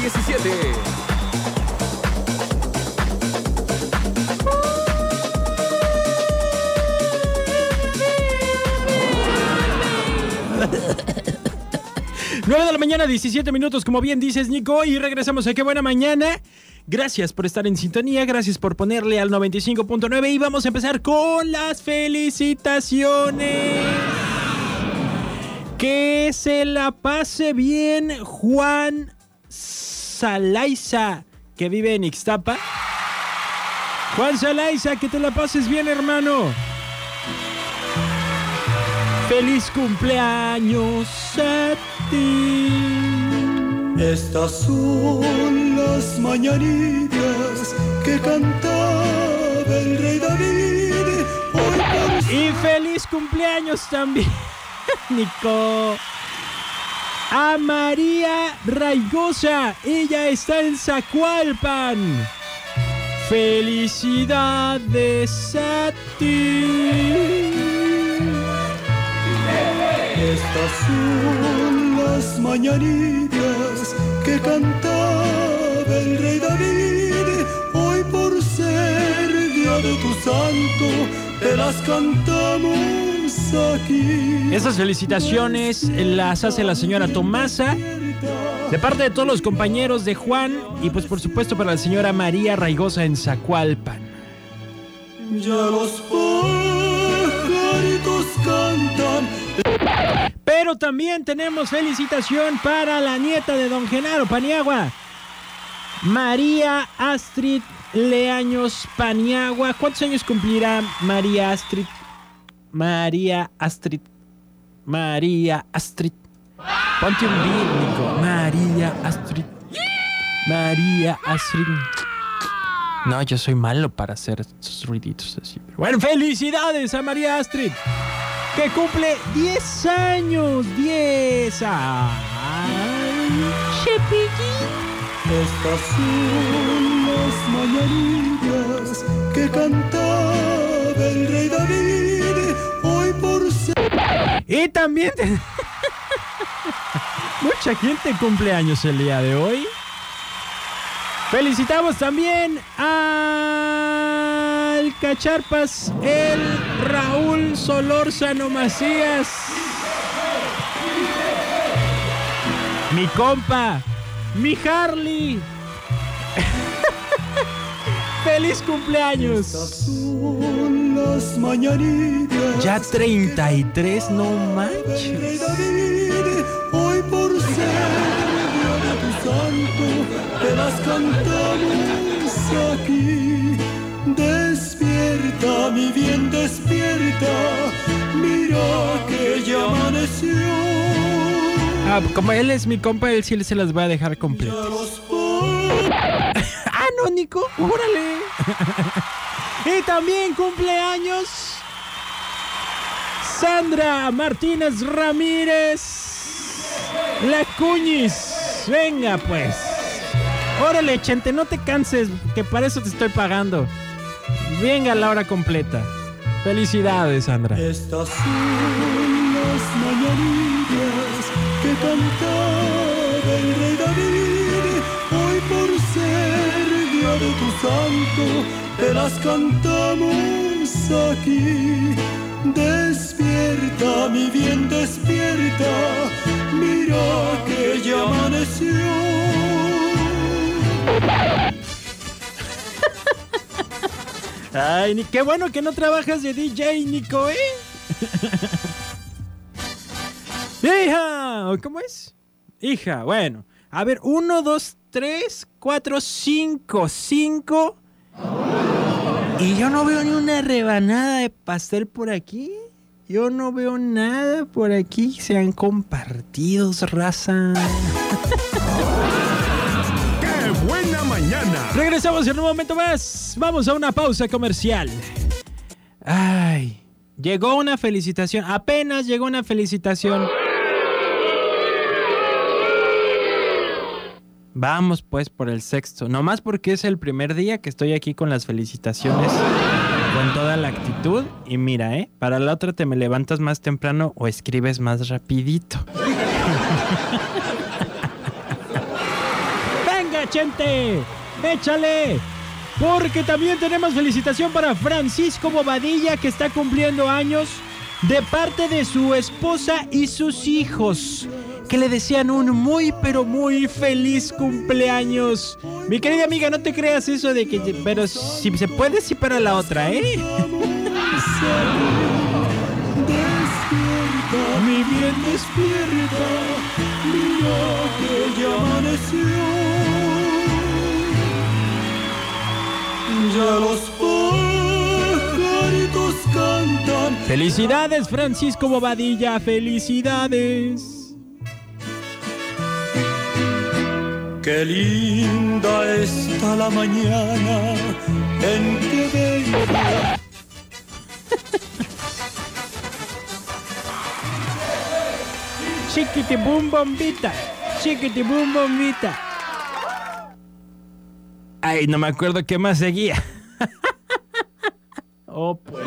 17. Nueve de la mañana, 17 minutos, como bien dices, Nico, y regresamos a Qué Buena Mañana. Gracias por estar en sintonía, gracias por ponerle al 95.9 y vamos a empezar con las felicitaciones. Que se la pase bien Juan Salaiza, que vive en Ixtapa. Juan Salaiza, que te la pases bien, hermano. Feliz cumpleaños a ti. Estas son las mañanitas que cantaba el rey David. Hoy Y feliz cumpleaños también, Nico. A María Raigosa. Ella está en Zacualpan. Felicidades a ti. Estas son las mañanitas que cantaba el rey David. Hoy por ser día de tu santo, te las cantamos Esas felicitaciones las hace la señora Tomasa. De parte de todos los compañeros de Juan y pues por supuesto para la señora María Raigosa en Zacualpan. Ya los pajaritos cantan. Pero también tenemos felicitación para la nieta de don Genaro Paniagua. María Astrid Leaños Paniagua. ¿Cuántos años cumplirá María Astrid? María Astrid. María Astrid. Ponte un beat, Nico. María Astrid. María Astrid. No, yo soy malo para hacer esos ruiditos así. Pero bueno, felicidades a María Astrid que cumple 10 años. 10. Ay, chepillín. Estas son las mañanitas que cantaba el rey David. Y también te- mucha gente cumple años el día de hoy. Felicitamos también al Cacharpas, el Raúl Solórzano Macías. Mi compa, mi Harley. ¡Feliz cumpleaños! Las mañanitas Ya 33, no manches. Hoy por ser de tu santo, te las cantamos aquí. Despierta, mi bien, despierta. Mira que ya amaneció. Ah, como él es mi compa, él sí se las voy a dejar completas. Ah, no, Nico, órale. Y también cumpleaños Sandra Martínez Ramírez La Cuñis. Venga, pues. Órale, Chente, no te canses, que para eso te estoy pagando. Venga la hora completa. Felicidades, Sandra. Estas son las mañanitas que cantaba el rey David. Hoy por de tu santo, te las cantamos aquí. Despierta, mi bien, despierta. Mira que ya amaneció. Ay, ni qué bueno que no trabajas de DJ, Nico, ¿eh? Hija, ¿o ¿cómo es? Hija, bueno. A ver, uno, dos, tres, cuatro, cinco, cinco. Y yo no veo ni una rebanada de pastel por aquí. Yo no veo nada por aquí. Se han compartido, raza. ¡Qué buena mañana! Regresamos en un momento más. Vamos a una pausa comercial. Ay, llegó una felicitación. Apenas llegó una felicitación. Vamos pues por el sexto. Nomás porque es el primer día que estoy aquí con las felicitaciones. Con toda la actitud. Y mira, ¿eh? Para la otra te me levantas más temprano o escribes más rapidito. Chente. Échale. Porque también tenemos felicitación para Francisco Bobadilla que está cumpliendo años de parte de su esposa y sus hijos que le desean un muy pero muy feliz cumpleaños. Mi querida amiga, no te creas eso de que pero si se puede sí para la otra, ¿eh? Mi bien despierta, mira que ya amaneció. Ya los pajaritos cantan. Felicidades, Francisco Bobadilla, felicidades. Qué linda está la mañana en que vengo. Chiquiti boom bombita, chiquiti boom bombita. Ay, no me acuerdo qué más seguía. oh, pues.